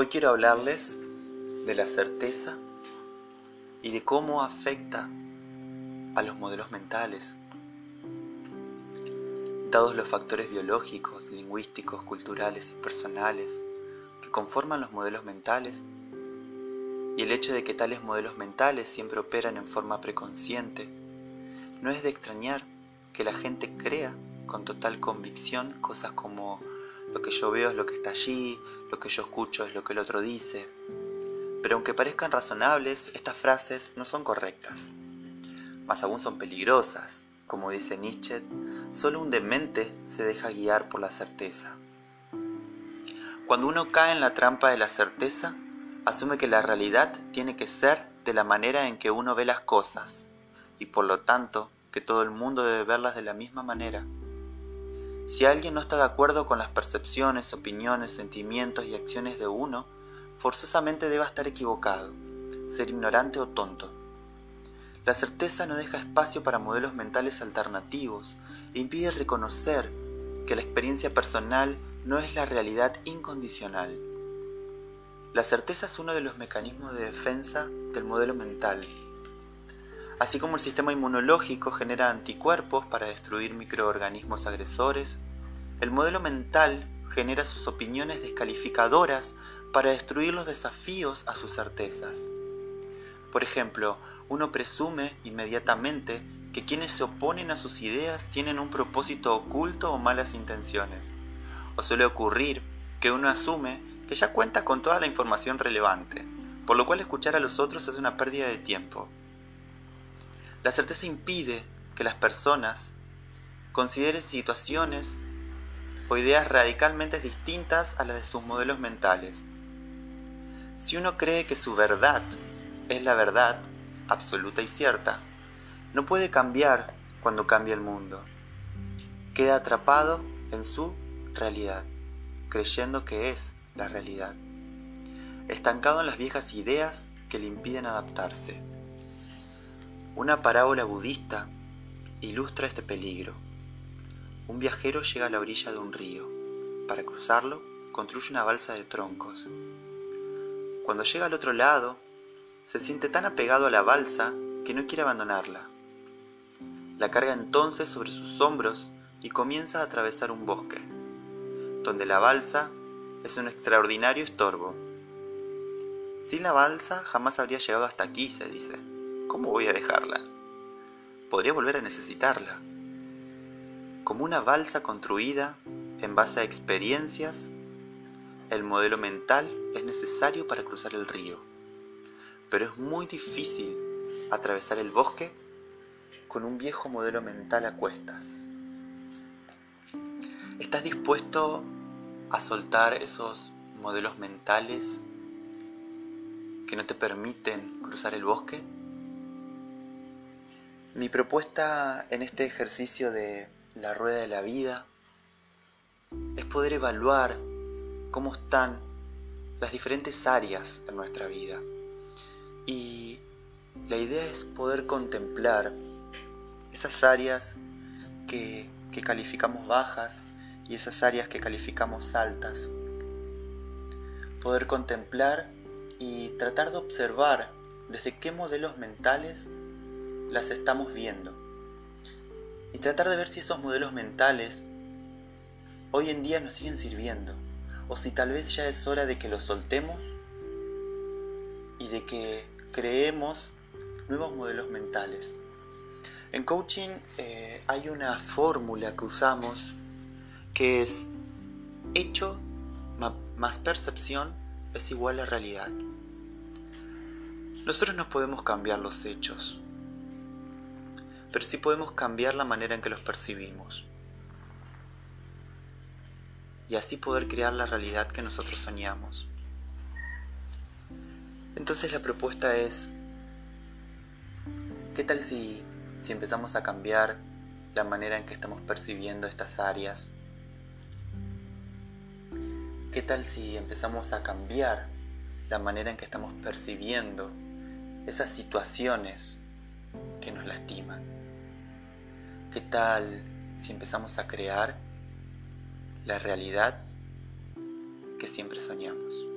Hoy quiero hablarles de la certeza y de cómo afecta a los modelos mentales, dados los factores biológicos, lingüísticos, culturales y personales que conforman los modelos mentales y el hecho de que tales modelos mentales siempre operan en forma preconsciente, no es de extrañar que la gente crea con total convicción cosas como lo que yo veo es lo que está allí, lo que yo escucho es lo que el otro dice. Pero aunque parezcan razonables, estas frases no son correctas. Más aún son peligrosas. Como dice Nietzsche, solo un demente se deja guiar por la certeza. Cuando uno cae en la trampa de la certeza, asume que la realidad tiene que ser de la manera en que uno ve las cosas, y por lo tanto que todo el mundo debe verlas de la misma manera. Si alguien no está de acuerdo con las percepciones, opiniones, sentimientos y acciones de uno, forzosamente debe estar equivocado, ser ignorante o tonto. La certeza no deja espacio para modelos mentales alternativos e impide reconocer que la experiencia personal no es la realidad incondicional. La certeza es uno de los mecanismos de defensa del modelo mental. Así como el sistema inmunológico genera anticuerpos para destruir microorganismos agresores, el modelo mental genera sus opiniones descalificadoras para destruir los desafíos a sus certezas. Por ejemplo, uno presume inmediatamente que quienes se oponen a sus ideas tienen un propósito oculto o malas intenciones. O suele ocurrir que uno asume que ya cuenta con toda la información relevante, por lo cual escuchar a los otros es una pérdida de tiempo. La certeza impide que las personas consideren situaciones o ideas radicalmente distintas a las de sus modelos mentales. Si uno cree que su verdad es la verdad absoluta y cierta, no puede cambiar cuando cambia el mundo. Queda atrapado en su realidad, creyendo que es la realidad, estancado en las viejas ideas que le impiden adaptarse. Una parábola budista ilustra este peligro. Un viajero llega a la orilla de un río. Para cruzarlo, construye una balsa de troncos. Cuando llega al otro lado, se siente tan apegado a la balsa que no quiere abandonarla. La carga entonces sobre sus hombros y comienza a atravesar un bosque, donde la balsa es un extraordinario estorbo. Sin la balsa jamás habría llegado hasta aquí, se dice. ¿Cómo voy a dejarla? Podría volver a necesitarla. Como una balsa construida en base a experiencias, el modelo mental es necesario para cruzar el río. Pero es muy difícil atravesar el bosque con un viejo modelo mental a cuestas. ¿Estás dispuesto a soltar esos modelos mentales que no te permiten cruzar el bosque? Mi propuesta en este ejercicio de la rueda de la vida es poder evaluar cómo están las diferentes áreas de nuestra vida. Y la idea es poder contemplar esas áreas que, que calificamos bajas y esas áreas que calificamos altas. Poder contemplar y tratar de observar desde qué modelos mentales las estamos viendo. Y tratar de ver si esos modelos mentales hoy en día nos siguen sirviendo. O si tal vez ya es hora de que los soltemos y de que creemos nuevos modelos mentales. En coaching eh, hay una fórmula que usamos que es hecho más percepción es igual a realidad. Nosotros no podemos cambiar los hechos, pero sí podemos cambiar la manera en que los percibimos. Y así poder crear la realidad que nosotros soñamos. Entonces la propuesta es, ¿qué tal si, si empezamos a cambiar la manera en que estamos percibiendo estas áreas? ¿Qué tal si empezamos a cambiar la manera en que estamos percibiendo esas situaciones que nos lastiman? ¿Qué tal si empezamos a crear la realidad que siempre soñamos?